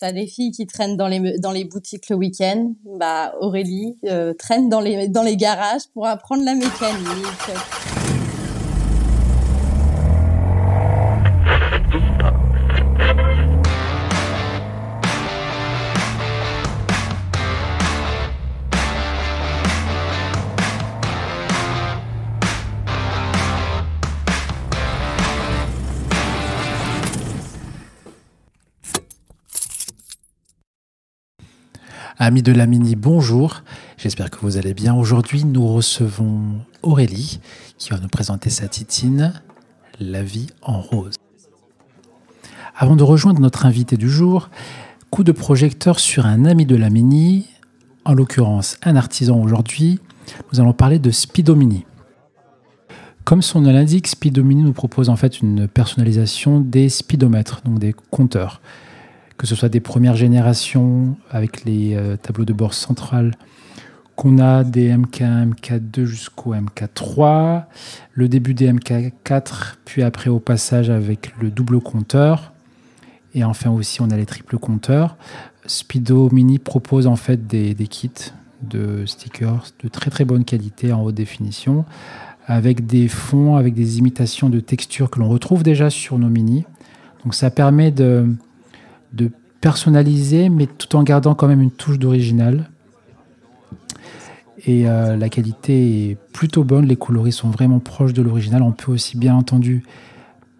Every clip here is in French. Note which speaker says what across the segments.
Speaker 1: T'as des filles qui traînent dans les dans les boutiques le week-end. Bah Aurélie euh, traîne dans les dans les garages pour apprendre la mécanique.
Speaker 2: Amis de la Mini, bonjour. J'espère que vous allez bien. Aujourd'hui, nous recevons Aurélie qui va nous présenter sa titine La vie en rose. Avant de rejoindre notre invité du jour, coup de projecteur sur un ami de la Mini, en l'occurrence un artisan aujourd'hui. Nous allons parler de Speedomini. Comme son nom l'indique, Speedomini nous propose en fait une personnalisation des speedomètres, donc des compteurs que ce soit des premières générations avec les euh, tableaux de bord central qu'on a des MK1, MK2 jusqu'au MK3, le début des MK4, puis après au passage avec le double compteur, et enfin aussi on a les triples compteurs. Speedo Mini propose en fait des, des kits de stickers de très très bonne qualité en haute définition, avec des fonds, avec des imitations de textures que l'on retrouve déjà sur nos mini. Donc ça permet de, de personnaliser, mais tout en gardant quand même une touche d'original. Et euh, la qualité est plutôt bonne, les coloris sont vraiment proches de l'original. On peut aussi bien entendu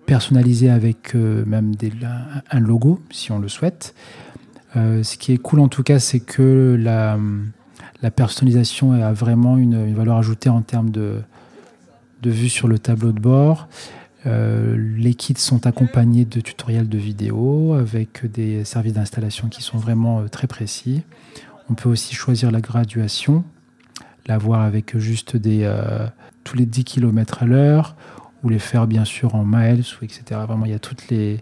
Speaker 2: personnaliser avec euh, même un logo si on le souhaite. Euh, ce qui est cool en tout cas, c'est que la, personnalisation a vraiment une, valeur ajoutée en termes de vue sur le tableau de bord. Euh, les kits sont accompagnés de tutoriels de vidéos avec des services d'installation qui sont vraiment euh, très précis. On peut aussi choisir la graduation, l'avoir avec juste des, euh, tous les 10 km à l'heure ou les faire bien sûr en miles, etc. Vraiment, il y a toutes les,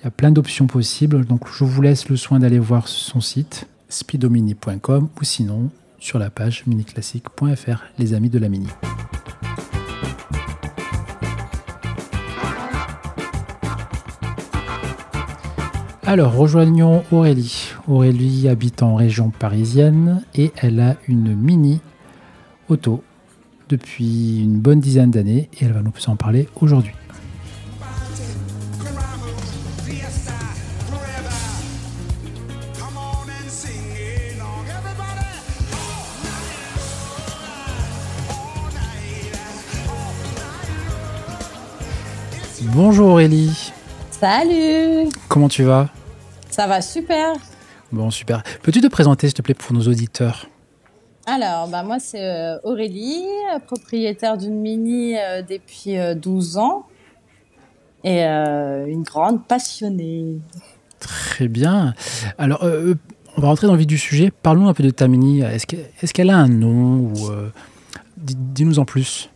Speaker 2: il y a plein d'options possibles. Donc, je vous laisse le soin d'aller voir son site speedomini.com ou sinon sur la page miniclassique.fr, les amis de la mini. Alors, rejoignons Aurélie. Aurélie habite en région parisienne et elle a une mini auto depuis une bonne dizaine d'années et elle va nous en parler aujourd'hui. Bonjour Aurélie.
Speaker 1: Salut.
Speaker 2: Comment tu vas?
Speaker 1: Ça va super.
Speaker 2: Bon, super. Peux-tu te présenter, s'il te plaît, pour nos auditeurs
Speaker 1: Alors, bah, moi, c'est euh, Aurélie, propriétaire d'une Mini euh, depuis 12 euh, ans et une grande passionnée.
Speaker 2: Très bien. Alors, on va rentrer dans le vif du sujet. Parlons un peu de ta Mini. Est-ce qu'elle a un nom ou Dis-nous en plus.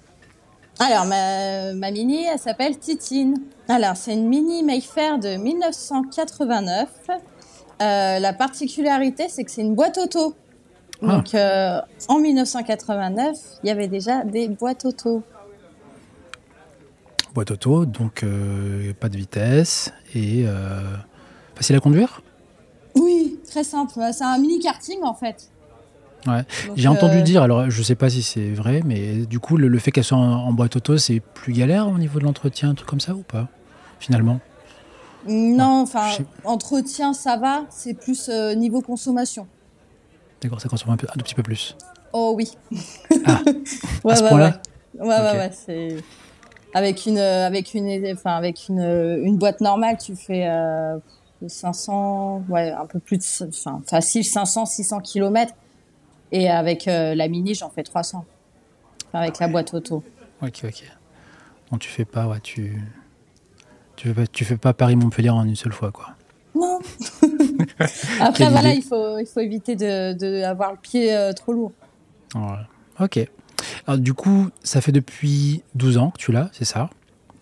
Speaker 1: Alors, ma, ma Mini, elle s'appelle Titine. Alors, c'est une mini Mayfair de 1989. Euh, la particularité, c'est que c'est une boîte auto. Ah. Donc, euh, en 1989, il y avait déjà des boîtes auto.
Speaker 2: Boîte auto, donc euh, pas de vitesse et facile à conduire?
Speaker 1: Oui, très simple. C'est un mini karting en fait.
Speaker 2: J'ai entendu dire, alors je sais pas si c'est vrai, mais du coup, le, fait qu'elle soit en, boîte auto, c'est plus galère au niveau de l'entretien, un truc comme ça ou pas, finalement?
Speaker 1: Non, enfin, entretien, ça va, c'est plus euh, niveau consommation.
Speaker 2: D'accord, ça consomme un, peu, un tout petit peu plus.
Speaker 1: Oh oui.
Speaker 2: Ah, à ce point-là
Speaker 1: Ouais, ouais, ouais, c'est. Avec une, avec une, enfin, avec une, une boîte normale, tu fais 500, euh, ouais, un peu plus de, enfin, facile 500, 600 km et avec euh, la mini, j'en fais 300. avec la boîte auto.
Speaker 2: Ok, ok. Donc tu fais pas, ouais, tu, tu fais pas, tu fais pas Paris-Montpellier en une seule fois, quoi.
Speaker 1: Non. Après, voilà, il faut, il faut éviter de, de avoir le pied euh, trop lourd.
Speaker 2: Ok. Alors, du coup, ça fait depuis 12 ans que tu l'as, c'est ça?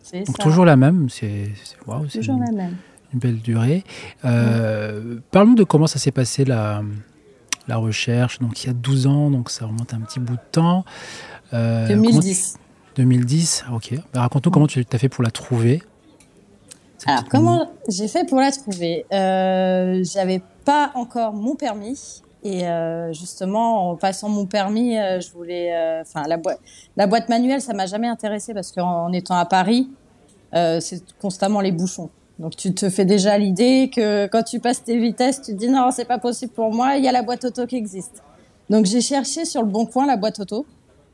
Speaker 1: C'est
Speaker 2: ça. toujours la même. C'est
Speaker 1: wow, toujours une, la même.
Speaker 2: Une belle durée. Euh, Parlons de comment ça s'est passé la, la recherche. Donc il y a 12 ans, donc ça remonte un petit bout de temps.
Speaker 1: 2010.
Speaker 2: Euh, 2010, ok. Bah, raconte-nous comment tu as fait pour la trouver.
Speaker 1: Alors, comment j'ai fait pour la trouver? Euh, J'avais pas encore mon permis. Et euh, justement, en passant mon permis, euh, je voulais, enfin la boîte, la boîte manuelle, ça m'a jamais intéressé parce qu'en en étant à Paris, c'est constamment les bouchons. Donc tu te fais déjà l'idée que quand tu passes tes vitesses, tu te dis non, c'est pas possible pour moi. Il y a la boîte auto qui existe. Donc j'ai cherché sur le bon coin la boîte auto,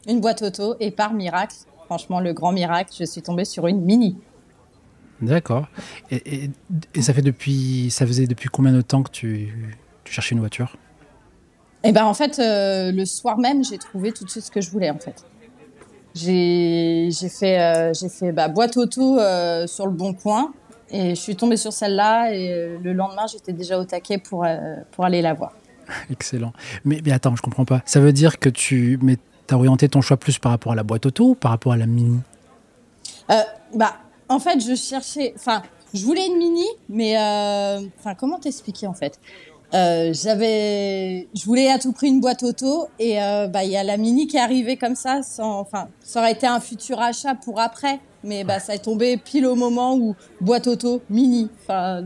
Speaker 1: une boîte auto, et par miracle, franchement le grand miracle, je suis tombée sur une Mini.
Speaker 2: D'accord. Et, et, et, ça fait depuis, ça faisait depuis combien de temps que tu, tu cherchais une voiture?
Speaker 1: Eh ben en fait, euh, le soir même, j'ai trouvé tout de suite ce que je voulais en fait. J'ai fait, euh, j'ai fait bah, boîte auto euh, sur le bon coin et je suis tombée sur celle-là et euh, le lendemain, j'étais déjà au taquet pour, euh, pour aller la voir.
Speaker 2: Excellent. Mais, mais attends, je comprends pas. Ça veut dire que tu mais as orienté ton choix plus par rapport à la boîte auto ou par rapport à la Mini?
Speaker 1: Bah, En fait, je cherchais... Enfin, je voulais une Mini, mais... Enfin, comment t'expliquer en fait? Euh, j'avais, je voulais à tout prix une boîte auto et euh, bah il y a la Mini qui est arrivée comme ça, sans, enfin ça aurait été un futur achat pour après, mais bah ça est tombé pile au moment où boîte auto Mini, enfin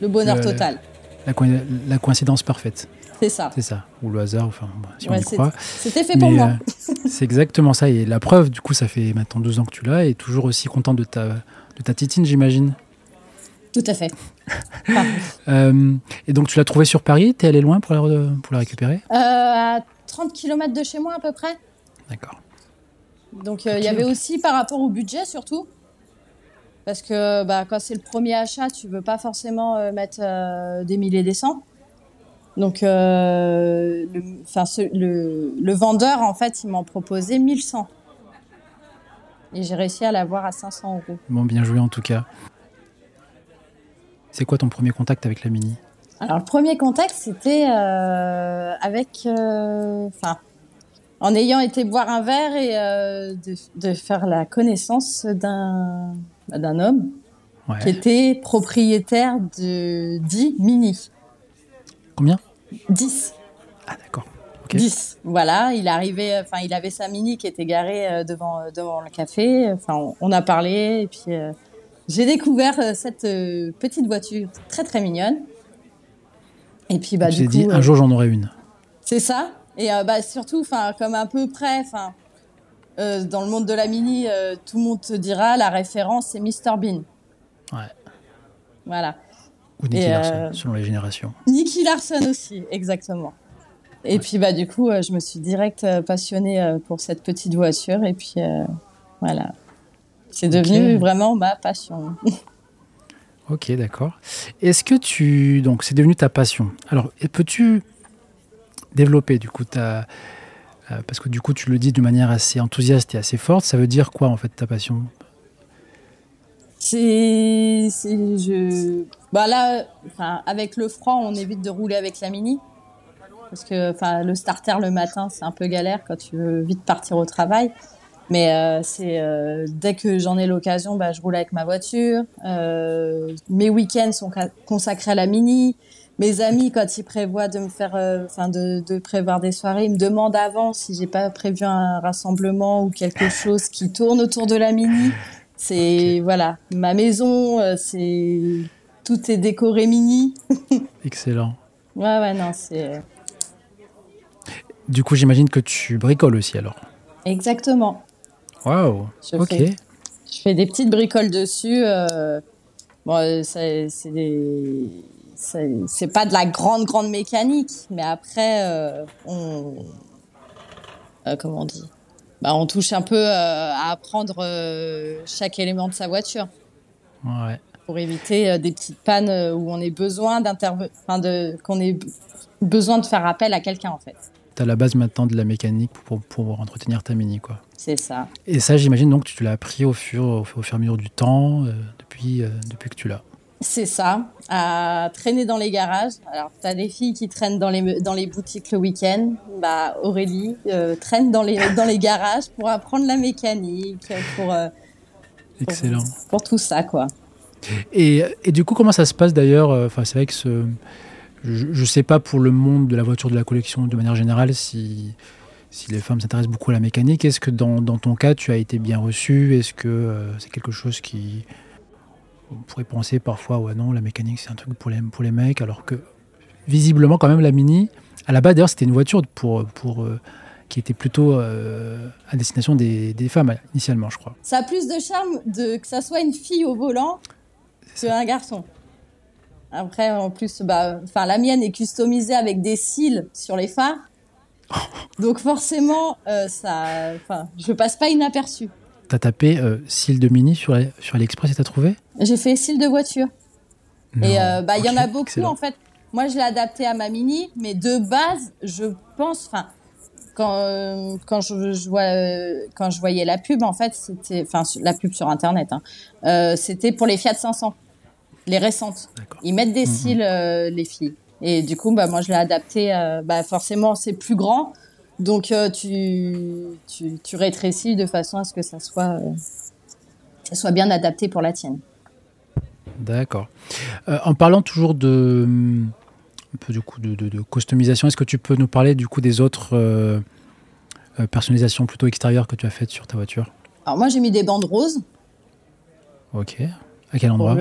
Speaker 1: le bonheur
Speaker 2: Le-
Speaker 1: total.
Speaker 2: la, co- la coïncidence parfaite.
Speaker 1: C'est ça.
Speaker 2: C'est ça. Ou le hasard, enfin, si on
Speaker 1: Ouais,
Speaker 2: y
Speaker 1: c'est-
Speaker 2: croit.
Speaker 1: C'était fait pour moi.
Speaker 2: euh, c'est exactement ça. Et la preuve, du coup, ça fait maintenant 12 ans que tu l'as et toujours aussi content de ta, de ta titine, j'imagine.
Speaker 1: Tout à fait.
Speaker 2: Euh, et donc, tu l'as trouvée sur Paris? T'es allé loin pour la, re- pour la récupérer?
Speaker 1: Euh, à 30 km de chez moi à peu près.
Speaker 2: D'accord.
Speaker 1: Donc euh, il y avait aussi par rapport au budget surtout. Parce que bah, quand c'est le premier achat, tu veux pas forcément mettre des milliers des cents. Donc euh, le, enfin, ce- le, le vendeur, en fait, il m'en proposait 1100. Et j'ai réussi à l'avoir à 500 euros.
Speaker 2: Bon, bien joué en tout cas. C'est quoi ton premier contact avec la Mini?
Speaker 1: Alors le premier contact, c'était euh, avec... euh, Enfin, en ayant été boire un verre et euh, de, de faire la connaissance d'un d'un homme
Speaker 2: Ouais.
Speaker 1: qui était propriétaire de 10 Mini.
Speaker 2: Combien?
Speaker 1: 10.
Speaker 2: Ah, d'accord. Ok.
Speaker 1: 10. Voilà, il arrivait, enfin, il avait sa Mini qui était garée devant, devant le café. Enfin, on, on a parlé et puis euh, j'ai découvert euh, cette euh, petite voiture très très mignonne. Et puis bah
Speaker 2: J'ai
Speaker 1: du
Speaker 2: dit,
Speaker 1: coup,
Speaker 2: un
Speaker 1: euh,
Speaker 2: jour j'en aurai une.
Speaker 1: c'est ça. Et euh, bah surtout, enfin, comme à peu près, enfin, euh, dans le monde de la Mini, euh, tout le monde te dira la référence c'est Mr Bean.
Speaker 2: Ouais.
Speaker 1: Voilà.
Speaker 2: Ou Nicky
Speaker 1: Et,
Speaker 2: Larson, selon les générations.
Speaker 1: Nicky Larson aussi, exactement. Et puis bah du coup, je me suis direct passionnée pour cette petite voiture et puis voilà, c'est devenu vraiment ma passion.
Speaker 2: Ok, d'accord. Est-ce que tu... Donc, c'est devenu ta passion. Alors, et peux-tu développer, du coup, ta... euh, parce que du coup, tu le dis de manière assez enthousiaste et assez forte. Ça veut dire quoi, en fait, ta passion?
Speaker 1: C'est, c'est, je, bah là, enfin, avec le froid, on évite de rouler avec la Mini parce que, enfin, le starter le matin, c'est un peu galère quand tu veux vite partir au travail. Mais euh, c'est euh, dès que j'en ai l'occasion, bah, je roule avec ma voiture. Euh, mes week-ends sont consacrés à la Mini. Mes amis, quand ils prévoient de me faire, enfin, de, de prévoir des soirées, ils me demandent avant si j'ai pas prévu un rassemblement ou quelque chose qui tourne autour de la Mini. C'est voilà, ma maison, c'est tout est décoré Mini.
Speaker 2: Excellent.
Speaker 1: Ouais ouais non, c'est
Speaker 2: Du coup, j'imagine que tu bricoles aussi, alors.
Speaker 1: exactement.
Speaker 2: Waouh
Speaker 1: Je
Speaker 2: Ok.
Speaker 1: fais Je fais des petites bricoles dessus. euh, bon, euh, c'est c'est des- c'est c'est pas de la grande grande mécanique, mais après euh, on euh, comment on dit bah, on touche un peu euh, à apprendre chaque élément de sa voiture
Speaker 2: Ouais.
Speaker 1: pour éviter des petites pannes où on ait besoin d'interve- enfin de qu'on ait besoin de faire appel à quelqu'un en fait.
Speaker 2: Tu as la base maintenant de la mécanique pour, pour entretenir ta Mini, quoi.
Speaker 1: C'est ça.
Speaker 2: Et ça, j'imagine donc que tu l'as appris au fur, au, fur et à mesure du temps, euh, depuis, euh, depuis que tu l'as.
Speaker 1: C'est ça, à traîner dans les garages. Alors, tu as des filles qui traînent dans les, dans les boutiques le week-end. Bah, Aurélie euh, traîne dans les, dans les garages pour apprendre la mécanique, pour, pour-
Speaker 2: Excellent.
Speaker 1: pour tout ça, quoi.
Speaker 2: Et, et du coup, comment ça se passe d'ailleurs Enfin, c'est vrai que ce, je ne sais pas pour le monde de la voiture de la collection de manière générale si, si les femmes s'intéressent beaucoup à la mécanique. Est-ce que dans, dans ton cas, tu as été bien reçu Est-ce que euh, c'est quelque chose qui on pourrait penser parfois, ouais, non, la mécanique, c'est un truc pour les, pour les mecs, alors que visiblement, quand même, la Mini, à la base, d'ailleurs, c'était une voiture pour, pour, euh, qui était plutôt euh, à destination des, des, femmes, initialement, je crois.
Speaker 1: Ça a plus de charme de, que ça soit une fille au volant qu'un garçon. Après, en plus, bah, la mienne est customisée avec des cils sur les phares. Donc forcément, euh, ça, je passe pas inaperçu.
Speaker 2: T'as tapé euh, cils de mini sur, sur AliExpress et t'as trouvé?
Speaker 1: J'ai fait cils de voiture. et euh, bah il y en a beaucoup en fait. Moi je l'ai adapté à ma mini, mais de base je pense, enfin quand euh, quand je, je vois quand je voyais la pub en fait c'était, enfin la pub sur internet, hein, c'était pour les Fiat 500, les récentes. Ils mettent des mhm. cils les filles. Et du coup, bah, moi, je l'ai adapté. Euh, bah, forcément, c'est plus grand. Donc, euh, tu, tu, tu, rétrécis de façon à ce que ça soit, euh, ça soit bien adapté pour la tienne.
Speaker 2: D'accord. en parlant toujours de, un peu du coup de, de, customisation, est-ce que tu peux nous parler du coup des autres personnalisations plutôt extérieures que tu as faites sur ta voiture?
Speaker 1: Alors moi j'ai mis des bandes roses.
Speaker 2: Ok. À quel endroit?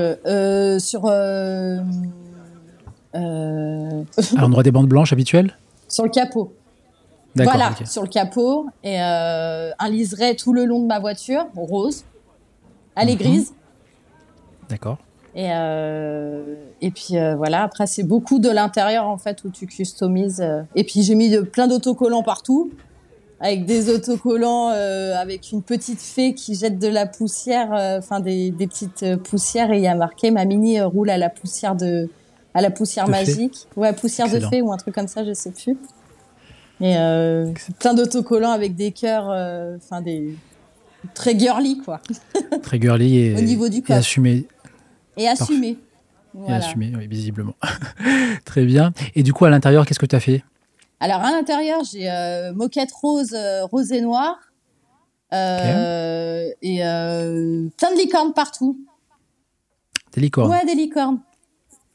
Speaker 1: Sur
Speaker 2: euh... à l'endroit des bandes blanches habituelles?
Speaker 1: Sur le capot. Voilà, sur le capot. Et euh, un liseré tout le long de ma voiture, rose. Elle est mhm. grise.
Speaker 2: D'accord.
Speaker 1: Et, euh, et puis euh, voilà, après c'est beaucoup de l'intérieur en fait où tu customises. Et puis j'ai mis de, plein d'autocollants partout, avec des autocollants avec une petite fée qui jette de la poussière, enfin des, des, petites poussières et il y a marqué ma mini roule à la poussière de, à la poussière magique. Ouais, poussière de fée ou un truc comme ça, je sais plus. Et euh, plein d'autocollants avec des cœurs, euh, enfin des très girly quoi.
Speaker 2: très girly et,
Speaker 1: au niveau du
Speaker 2: et assumé.
Speaker 1: Et assumé.
Speaker 2: Et assumé, oui, visiblement. très bien. Et du coup, à l'intérieur, qu'est-ce que tu as fait?
Speaker 1: Alors, à l'intérieur, j'ai euh, moquette rose, rose et noire. Et plein de licornes partout.
Speaker 2: Des licornes
Speaker 1: Ouais, des licornes.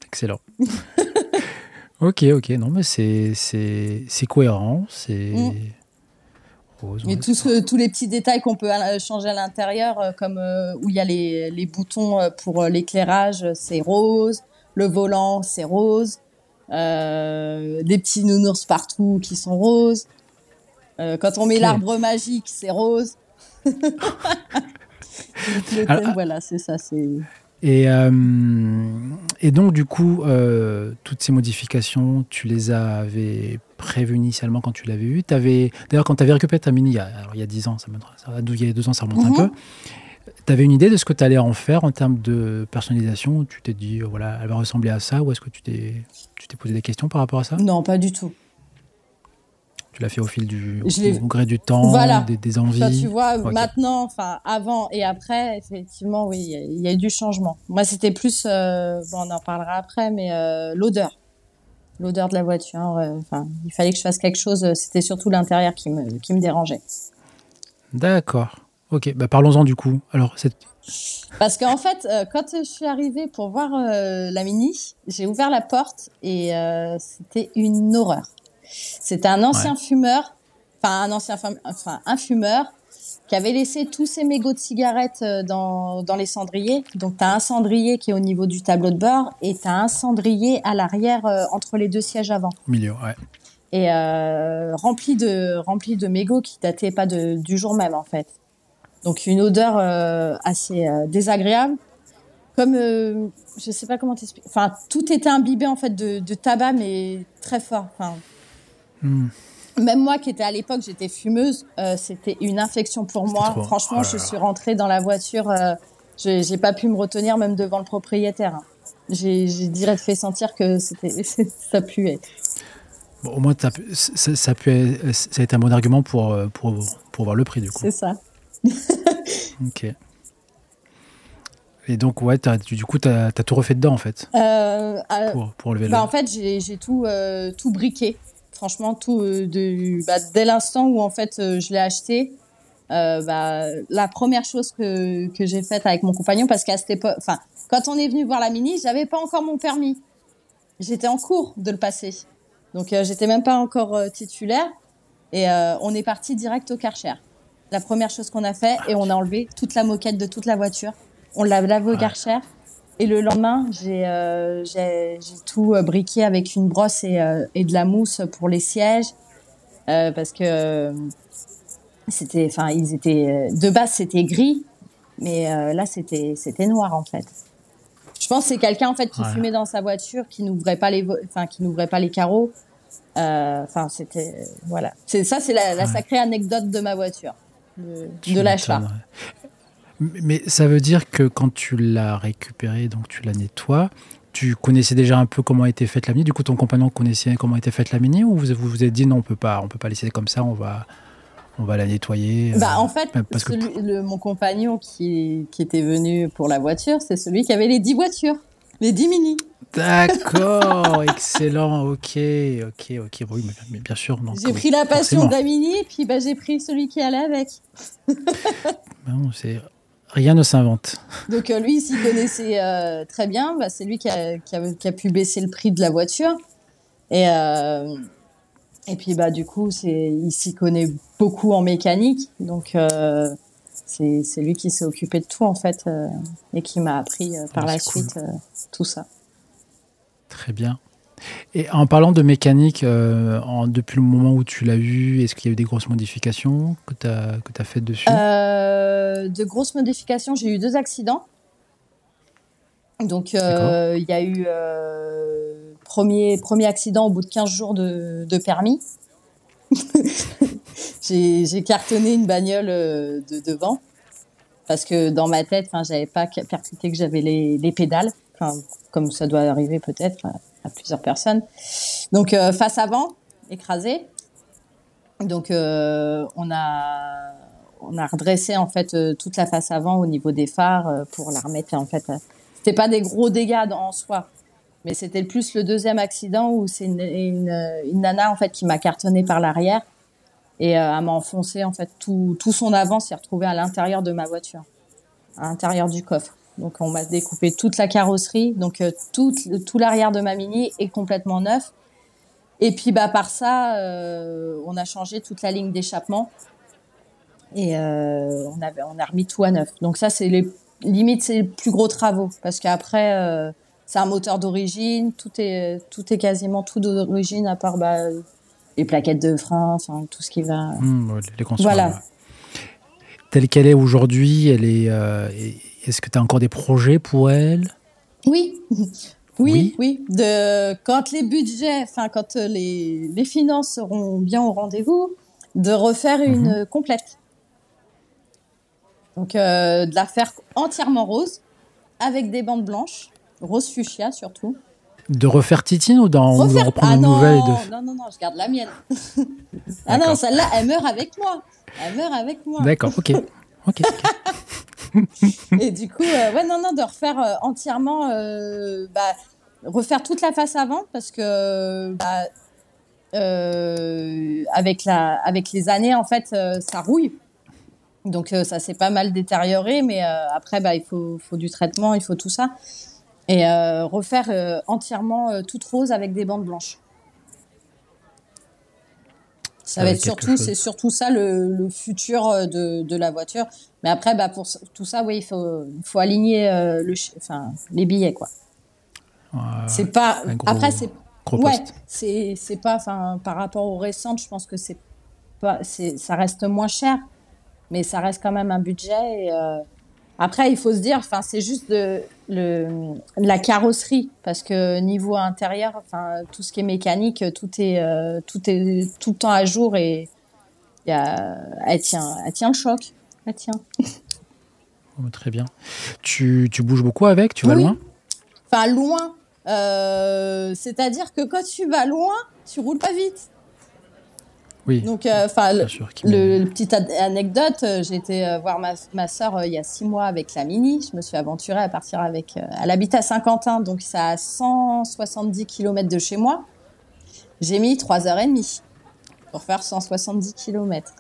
Speaker 2: Excellent. ok, ok, non, mais c'est cohérent, c'est.
Speaker 1: Mm. Et tous, tous les petits détails qu'on peut changer à l'intérieur, euh, comme euh, où il y a les, les boutons euh, pour l'éclairage, c'est rose. Le volant, c'est rose. des petits nounours partout qui sont roses. quand on met l'arbre magique, c'est rose. voilà, c'est ça.
Speaker 2: Et, euh, et donc, du coup, euh, toutes ces modifications, tu les avais prévues initialement quand tu l'avais vu. D'ailleurs, quand tu avais récupéré ta Mini, il y a, il y a 10 ans, ça, ça, il y a deux ans, ça remonte un mhm. peu. Tu avais une idée de ce que tu allais en faire en termes de personnalisation? Tu t'es dit, voilà, elle va ressembler à ça? Ou est-ce que tu t'es posé des questions par rapport à ça?
Speaker 1: Non, pas du tout.
Speaker 2: Tu l'as fait au fil du au gré du temps, des, envies.
Speaker 1: tu vois, maintenant, enfin avant et après, effectivement, oui, il y, a eu du changement. Moi, c'était plus, euh, bon, on en parlera après, mais euh, l'odeur, l'odeur de la voiture. Enfin, il fallait que je fasse quelque chose. C'était surtout l'intérieur qui me qui me dérangeait.
Speaker 2: D'accord. Ok, bah parlons-en du coup. Alors, cette...
Speaker 1: Parce qu'en fait, euh, quand je suis arrivée pour voir la Mini, j'ai ouvert la porte et c'était une horreur. C'était un ancien fumeur, enfin un ancien, enfin un fumeur qui avait laissé tous ses mégots de cigarettes euh, dans, dans les cendriers. Donc, tu as un cendrier qui est au niveau du tableau de bord et tu as un cendrier à l'arrière euh, entre les deux sièges avant.
Speaker 2: Au milieu, ouais.
Speaker 1: Et euh, rempli, de, rempli de mégots qui dataient pas de, du jour même, en fait. Donc, une odeur assez désagréable. Comme, je sais pas comment t'expliquer. Enfin, tout était imbibé, en fait, de, de tabac, mais très fort. Enfin, Hmm. Même moi qui étais à l'époque, j'étais fumeuse, euh, c'était une infection pour moi. Franchement, oh je suis rentrée dans la voiture, euh, j'ai pas pu me retenir même devant le propriétaire. J'ai direct fait sentir que ça puait.
Speaker 2: Bon, au moins, ça, ça, ça, a été un bon argument pour, euh, pour, pour voir le prix du coup.
Speaker 1: C'est ça.
Speaker 2: ok. Et donc, ouais, as, du coup, tu as, tout refait dedans, en fait
Speaker 1: pour, pour, lever bah, En fait, j'ai tout, tout briqué franchement, tout euh, de, bah, dès l'instant où en fait euh, je l'ai acheté, euh, bah, la première chose que, que j'ai faite avec mon compagnon, parce qu'à cette époque, enfin, quand on est venu voir la Mini, j'avais pas encore mon permis. J'étais en cours de le passer, donc j'étais même pas encore titulaire. Et on est parti direct au Karcher. La première chose qu'on a fait, et on a enlevé toute la moquette de toute la voiture. On l'a lavé au Karcher. Et le lendemain, j'ai euh, tout euh, briqué avec une brosse et, euh, et de la mousse pour les sièges euh, parce que euh, c'était, enfin, ils étaient de base c'était gris, mais euh, là c'était c'était noir en fait. Je pense que c'est quelqu'un en fait qui
Speaker 2: Ouais.
Speaker 1: fumait dans sa voiture, qui n'ouvrait pas les, vo- enfin, qui n'ouvrait pas les carreaux. Euh, Enfin, c'était voilà. C'est ça, c'est la, sacrée anecdote de ma voiture, de, de l'achat.
Speaker 2: Mais ça veut dire que quand tu l'as récupéré, donc tu la nettoies, tu connaissais déjà un peu comment était faite la mini. Du coup, ton compagnon connaissait comment était faite la mini, ou vous vous vous êtes dit non, on peut pas, on peut pas laisser comme ça, on va, on va la nettoyer.
Speaker 1: Bah,
Speaker 2: euh,
Speaker 1: en fait,
Speaker 2: parce que
Speaker 1: le, mon compagnon qui, qui était venu pour la voiture, c'est celui qui avait les 10 voitures, les 10 mini.
Speaker 2: D'accord, excellent, ok, ok, ok. Oui, mais, bien sûr.
Speaker 1: J'ai pris la passion la mini et puis bah, j'ai pris celui qui allait avec.
Speaker 2: Non, c'est rien ne s'invente.
Speaker 1: Donc euh, lui, il s'y connaissait euh, très bien. Bah, c'est lui qui a, qui, a, qui a pu baisser le prix de la voiture. Et, euh, et puis bah, du coup, il s'y connaît beaucoup en mécanique. Donc c'est, lui qui s'est occupé de tout en fait et qui m'a appris par
Speaker 2: Ah,
Speaker 1: la
Speaker 2: cool.
Speaker 1: suite tout ça.
Speaker 2: Très bien. Et en parlant de mécanique, euh, en- depuis le moment où tu l'as eu, est-ce qu'il y a eu des grosses modifications que tu as, que as faites dessus?
Speaker 1: Euh, de grosses modifications, j'ai eu deux accidents. Donc, euh, il y a eu premier, premier accident au bout de 15 jours de, de permis. j'ai cartonné une bagnole de devant parce que dans ma tête, j'avais pas percuté que j'avais les, les pédales, comme ça doit arriver peut-être à, plusieurs personnes. Donc, euh, face avant, écrasé. Donc, euh, on a on a redressé en fait euh, toute la face avant au niveau des phares pour la remettre en fait. C'était pas des gros dégâts en soi, mais c'était plus le deuxième accident où c'est une nana en fait qui m'a cartonné par l'arrière et euh, elle m'a enfoncé en fait tout, tout son avant s'est retrouvé à l'intérieur de ma voiture, à l'intérieur du coffre. Donc on m'a découpé toute la carrosserie, donc euh, tout, tout l'arrière de ma mini est complètement neuf. Et puis bah par ça, euh, on a changé toute la ligne d'échappement et euh, on avait on a remis tout à neuf. Donc ça c'est les limite c'est les plus gros travaux parce qu'après c'est un moteur d'origine, tout est tout est quasiment tout d'origine à part bah, les plaquettes de frein, enfin tout ce qui va.
Speaker 2: Ouais, les
Speaker 1: Voilà.
Speaker 2: Telle qu'elle est aujourd'hui, elle est. euh, est-ce que tu as encore des projets pour elle?
Speaker 1: Oui.
Speaker 2: Oui.
Speaker 1: Oui, oui. De quand les budgets, enfin quand euh, les, les finances seront bien au rendez-vous, de refaire une euh, complète. Donc euh, de la faire entièrement rose, avec des bandes blanches, rose fuchsia surtout.
Speaker 2: De refaire Titine ou d'en de
Speaker 1: Refaire-
Speaker 2: reprendre
Speaker 1: ah
Speaker 2: une
Speaker 1: non,
Speaker 2: nouvelle et de...
Speaker 1: non, non, non, je garde la mienne. ah non, celle-là, elle meurt avec moi. Elle meurt avec moi.
Speaker 2: D'accord, ok.
Speaker 1: Et du coup, euh, ouais, non, non, de refaire euh, entièrement, euh, bah, refaire toute la face avant parce que bah, avec la, avec les années, en fait, ça rouille. Donc ça s'est pas mal détérioré, mais après, bah, il faut, faut du traitement, il faut tout ça. Et refaire entièrement toute rose avec des bandes blanches. Ça va
Speaker 2: Ouais,
Speaker 1: être surtout, c'est surtout ça le, le futur euh, de, de la voiture. Mais après, bah pour tout ça, oui, il faut, aligner euh, le, chi- enfin, les billets, quoi.
Speaker 2: Euh,
Speaker 1: c'est pas.
Speaker 2: gros-
Speaker 1: après, c'est ouais, c'est c'est pas, enfin, par rapport aux récentes, je pense que c'est pas, c'est, ça reste moins cher, mais ça reste quand même un budget. Et, euh, après, il faut se dire, enfin, c'est juste de le la carrosserie, parce que niveau intérieur, enfin, tout ce qui est mécanique, tout est euh, tout est tout le temps à jour et il y a, elle tient, elle tient le choc, elle tient.
Speaker 2: Oh, Très bien. Tu, tu bouges beaucoup avec Tu vas
Speaker 1: Oui.
Speaker 2: loin?
Speaker 1: Enfin, loin. Euh, c'est-à-dire que quand tu vas loin, tu roules pas vite.
Speaker 2: Oui,
Speaker 1: Donc, euh, enfin,
Speaker 2: qui
Speaker 1: le, le petite anecdote, euh, j'ai été euh, voir ma, ma sœur euh, il y a six mois avec la Mini. Je me suis aventurée à partir avec. euh, elle habite à Saint-Quentin, donc c'est à 170 km de chez moi. J'ai mis trois heures et demie pour faire 170 km.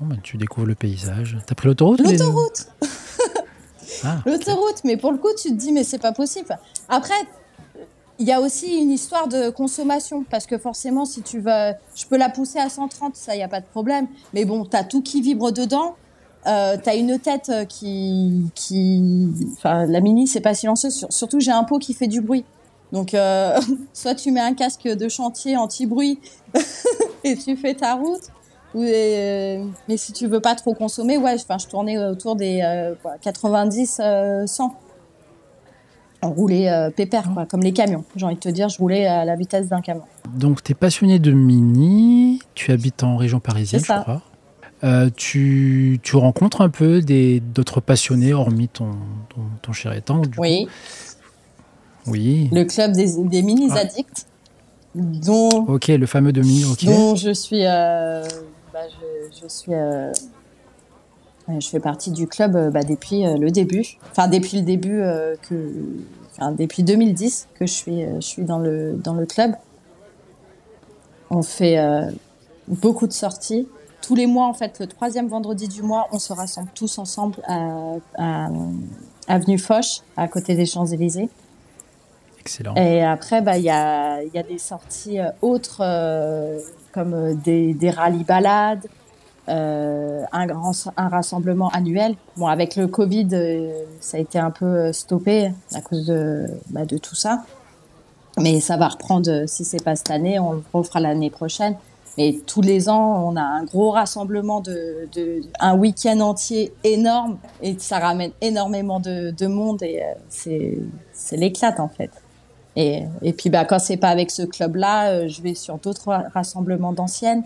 Speaker 2: Bon, ben, tu découvres le paysage. T'as pris l'autoroute les-
Speaker 1: L'autoroute
Speaker 2: Ah,
Speaker 1: L'autoroute, mais pour le coup, tu te dis, mais c'est pas possible. Après, il y a aussi une histoire de consommation, parce que forcément, si tu veux, je peux la pousser à 130, ça, il n'y a pas de problème. Mais bon, tu as tout qui vibre dedans. euh, t'as une tête qui, qui, enfin, la mini, c'est pas silencieux. Surtout, j'ai un pot qui fait du bruit. Donc, euh, soit tu mets un casque de chantier anti-bruit et tu fais ta route. Euh, mais si tu veux pas trop consommer, ouais, enfin, je tournais autour des 90, 100. On roulait pépère, quoi, comme les camions. J'ai envie de te dire, je roulais à la vitesse d'un camion.
Speaker 2: Donc, tu es passionné de mini, tu habites en région parisienne, je crois. Euh, tu, tu, rencontres un peu d'autres passionnés, hormis ton, ton, ton cher étang
Speaker 1: Oui.
Speaker 2: Oui.
Speaker 1: Le club des, des mini-addicts. Dont,
Speaker 2: ok, le fameux demi. Okay.
Speaker 1: Dont je suis. Euh, bah, je, je, suis. Euh, je fais partie du club bah, depuis le début. Enfin, depuis le début que. Enfin, depuis 2010 que je suis, je suis dans, le, dans le club. On fait beaucoup de sorties tous les mois, en fait, le troisième vendredi du mois, on se rassemble tous ensemble à, Avenue Foch, à côté des Champs-Élysées.
Speaker 2: Excellent.
Speaker 1: Et après, bah, il y, a, y a des sorties euh, autres, euh, comme euh, des, des rallyes balades, un, grand, un rassemblement annuel. Bon, avec le Covid, ça a été un peu stoppé à cause de, bah, de tout ça. Mais ça va reprendre, si c'est pas cette année, on le refera l'année prochaine. Mais tous les ans, on a un gros rassemblement de, de un week-end entier énorme et ça ramène énormément de, de monde et euh, c'est c'est l'éclate en fait. Et, et puis bah quand c'est pas avec ce club-là, euh, je vais sur d'autres rassemblements d'anciennes.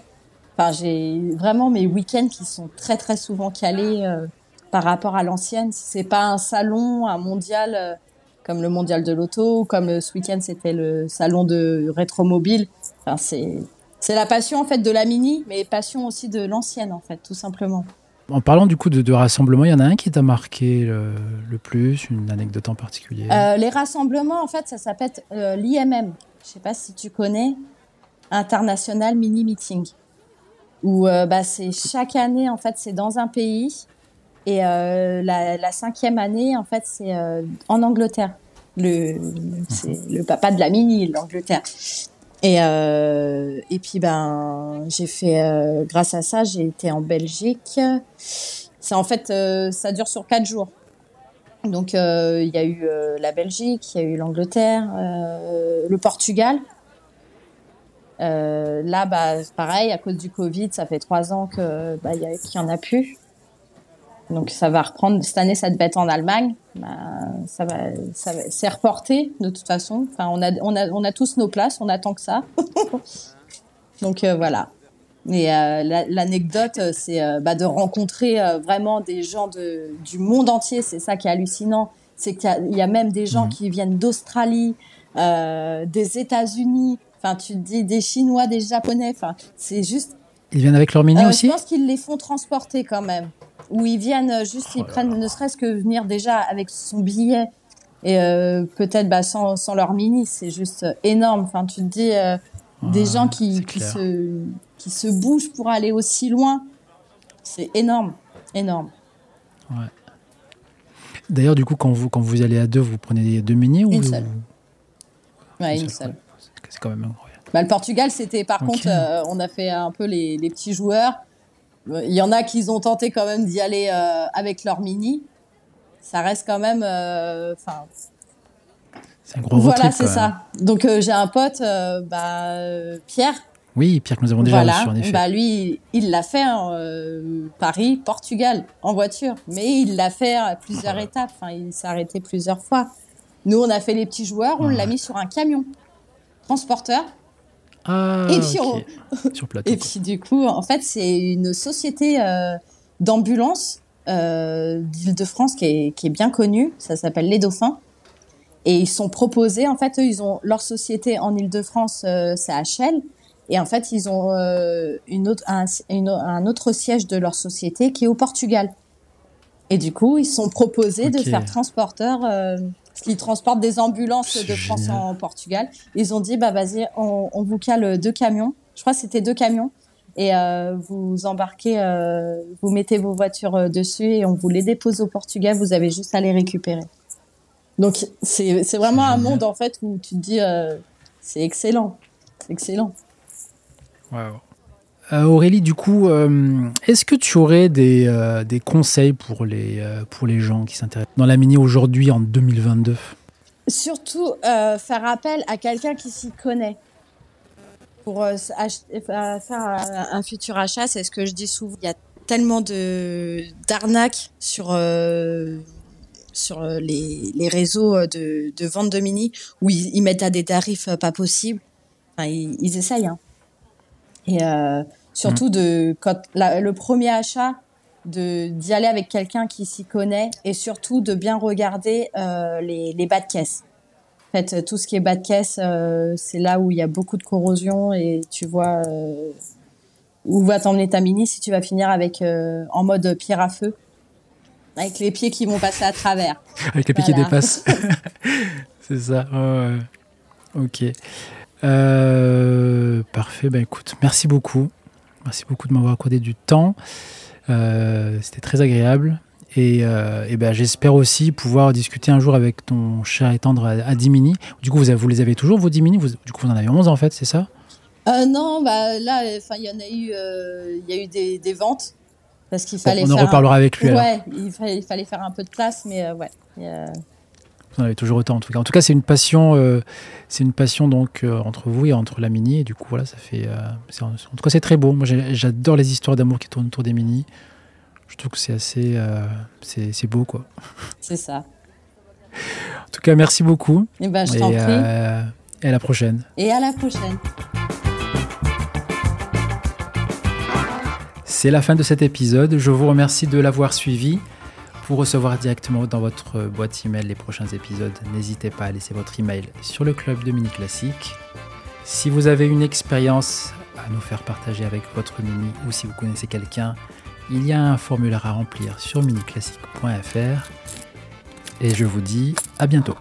Speaker 1: Enfin, j'ai vraiment mes week-ends qui sont très très souvent calés euh, par rapport à l'ancienne. C'est pas un salon, un mondial comme le mondial de l'auto, comme ce week-end c'était le salon de rétromobile. Enfin, c'est c'est la passion en fait de la mini, mais passion aussi de l'ancienne en fait, tout simplement.
Speaker 2: En parlant du coup de, de rassemblements, il y en a un qui t'a marqué le, plus, une anecdote en particulier?
Speaker 1: Euh, Les rassemblements, en fait, ça s'appelle euh, l'IMM. Je sais pas si tu connais, International Mini Meeting, où euh, bah, c'est chaque année en fait, c'est dans un pays et la, la, cinquième année en fait, c'est en Angleterre. Le, c'est le papa de la mini, l'Angleterre. Et, euh, et puis ben j'ai fait euh, grâce à ça j'ai été en Belgique. C'est en fait euh, ça dure sur quatre jours. Donc euh, il y a eu euh, la Belgique, il y a eu l'Angleterre, le Portugal. Là bah pareil à cause du Covid ça fait trois ans que bah y, y en a plus. Donc ça va reprendre. Cette année, ça devait être en Allemagne. Bah, ça va, ça va, c'est reporté de toute façon. Enfin, on a, on a, on a tous nos places. On attend que ça. Donc euh, voilà. Et euh, l'anecdote, euh, c'est euh, bah, de rencontrer euh, vraiment des gens de, du monde entier. C'est ça qui est hallucinant. C'est qu'il y, y, a même des gens mmh. qui viennent d'Australie, des États-Unis. Enfin, tu te dis des Chinois, des Japonais. Enfin, c'est juste.
Speaker 2: Ils viennent avec leur mini aussi.
Speaker 1: Je pense qu'ils les font transporter quand même où ils viennent euh, juste, ils oh prennent ne serait-ce que venir déjà avec son billet et euh, peut-être bah, sans, sans leur mini, c'est juste énorme. Enfin, tu te dis euh, des gens qui, qui se qui se bougent pour aller aussi loin, c'est énorme, énorme.
Speaker 2: Ouais. D'ailleurs, du coup, quand vous quand vous allez à deux, vous prenez deux mini ou
Speaker 1: une seule. Ouais, une, seule.
Speaker 2: C'est quand même incroyable.
Speaker 1: Bah, le Portugal, c'était par contre, euh, on a fait un peu les, les petits joueurs. Il y en a qui ont tenté quand même d'y aller euh, avec leur mini. Ça reste quand même. Euh, enfin.
Speaker 2: c'est un gros
Speaker 1: Voilà, c'est ça. Donc j'ai un pote, bah, Pierre.
Speaker 2: Oui, Pierre que nous avons déjà
Speaker 1: voilà.
Speaker 2: reçu en effet.
Speaker 1: Bah lui, il l'a fait hein, Paris, Portugal, en voiture, mais il l'a fait à plusieurs voilà. étapes. Enfin, il s'est arrêté plusieurs fois. Nous, on a fait les petits joueurs, on l'a mis sur un camion transporteur
Speaker 2: ah,
Speaker 1: et puis,
Speaker 2: okay. on... Sur plateau,
Speaker 1: et puis du coup, en fait, c'est une société euh, d'ambulance euh, d'Île-de-France qui est, qui est bien connue. Ça s'appelle Les Dauphins. Et ils sont proposés, en fait, eux, ils ont leur société en Île-de-France, euh, c'est HL. Et en fait, ils ont euh, une autre, un, une, un, autre siège de leur société qui est au Portugal. Et du coup, ils sont proposés okay. de faire transporteur euh, parce qu'ils transportent des ambulances de France
Speaker 2: génial.
Speaker 1: en Portugal. Ils ont dit, bah vas-y, on, on, vous cale deux camions. Je crois que c'était deux camions. Et euh, vous embarquez, euh, vous mettez vos voitures euh, dessus et on vous les dépose au Portugal. Vous avez juste à les récupérer. Donc c'est vraiment un monde en fait où tu te dis, euh, c'est excellent, c'est excellent.
Speaker 2: Wow. Euh, Aurélie, du coup, euh, est-ce que tu aurais des, euh, des conseils pour les, pour les gens qui s'intéressent dans la mini aujourd'hui en 2022
Speaker 1: Surtout faire appel à quelqu'un qui s'y connaît pour faire un futur achat. C'est ce que je dis souvent. Il y a tellement d'arnaques sur sur les, les réseaux de, de, vente de mini où ils, mettent à des tarifs pas possibles. Ils, essayent. Hein. Et surtout mmh. de quand le premier achat, de d'y aller avec quelqu'un qui s'y connaît et surtout de bien regarder euh, les, les bas de caisse. En fait, tout ce qui est bas de caisse, euh, c'est là où il y a beaucoup de corrosion et tu vois euh, où va t'emmener ta mini si tu vas finir avec euh, en mode pierre à feu, avec les pieds qui vont passer à travers.
Speaker 2: Avec les pieds qui dépassent. c'est ça. Ok. Parfait. Ben écoute, merci beaucoup. Merci beaucoup de m'avoir accordé du temps. Euh, C'était très agréable. Et, euh, et ben, j'espère aussi pouvoir discuter un jour avec ton cher et tendre à, Dimini. Du coup, vous, vous les avez toujours, vos Dimini? Vous, Du coup, vous en avez 11 en fait, c'est ça?
Speaker 1: Euh, Non, bah, là, il y en a eu, il y a eu des, des ventes. Parce qu'il fallait
Speaker 2: on en reparlera avec lui.
Speaker 1: Ouais, il fallait, il fallait, faire un peu de place, mais euh,
Speaker 2: Vous en avez toujours autant en tout cas. En tout cas, c'est une passion, euh, c'est une passion donc euh, entre vous et entre la mini. Et du coup, voilà, ça fait. Euh, en tout cas, c'est très beau. Moi, j'adore les histoires d'amour qui tournent autour des mini. Je trouve que c'est assez, c'est beau quoi.
Speaker 1: C'est ça.
Speaker 2: En tout cas, merci beaucoup.
Speaker 1: Eh ben, je t'en prie.
Speaker 2: et à la prochaine.
Speaker 1: Et à la prochaine.
Speaker 2: C'est la fin de cet épisode. Je vous remercie de l'avoir suivi. Pour recevoir directement dans votre boîte email les prochains épisodes, n'hésitez pas à laisser votre email sur le club de Mini Classique. Si vous avez une expérience à nous faire partager avec votre Mini ou si vous connaissez quelqu'un, il y a un formulaire à remplir sur miniclassique.fr. Et je vous dis à bientôt.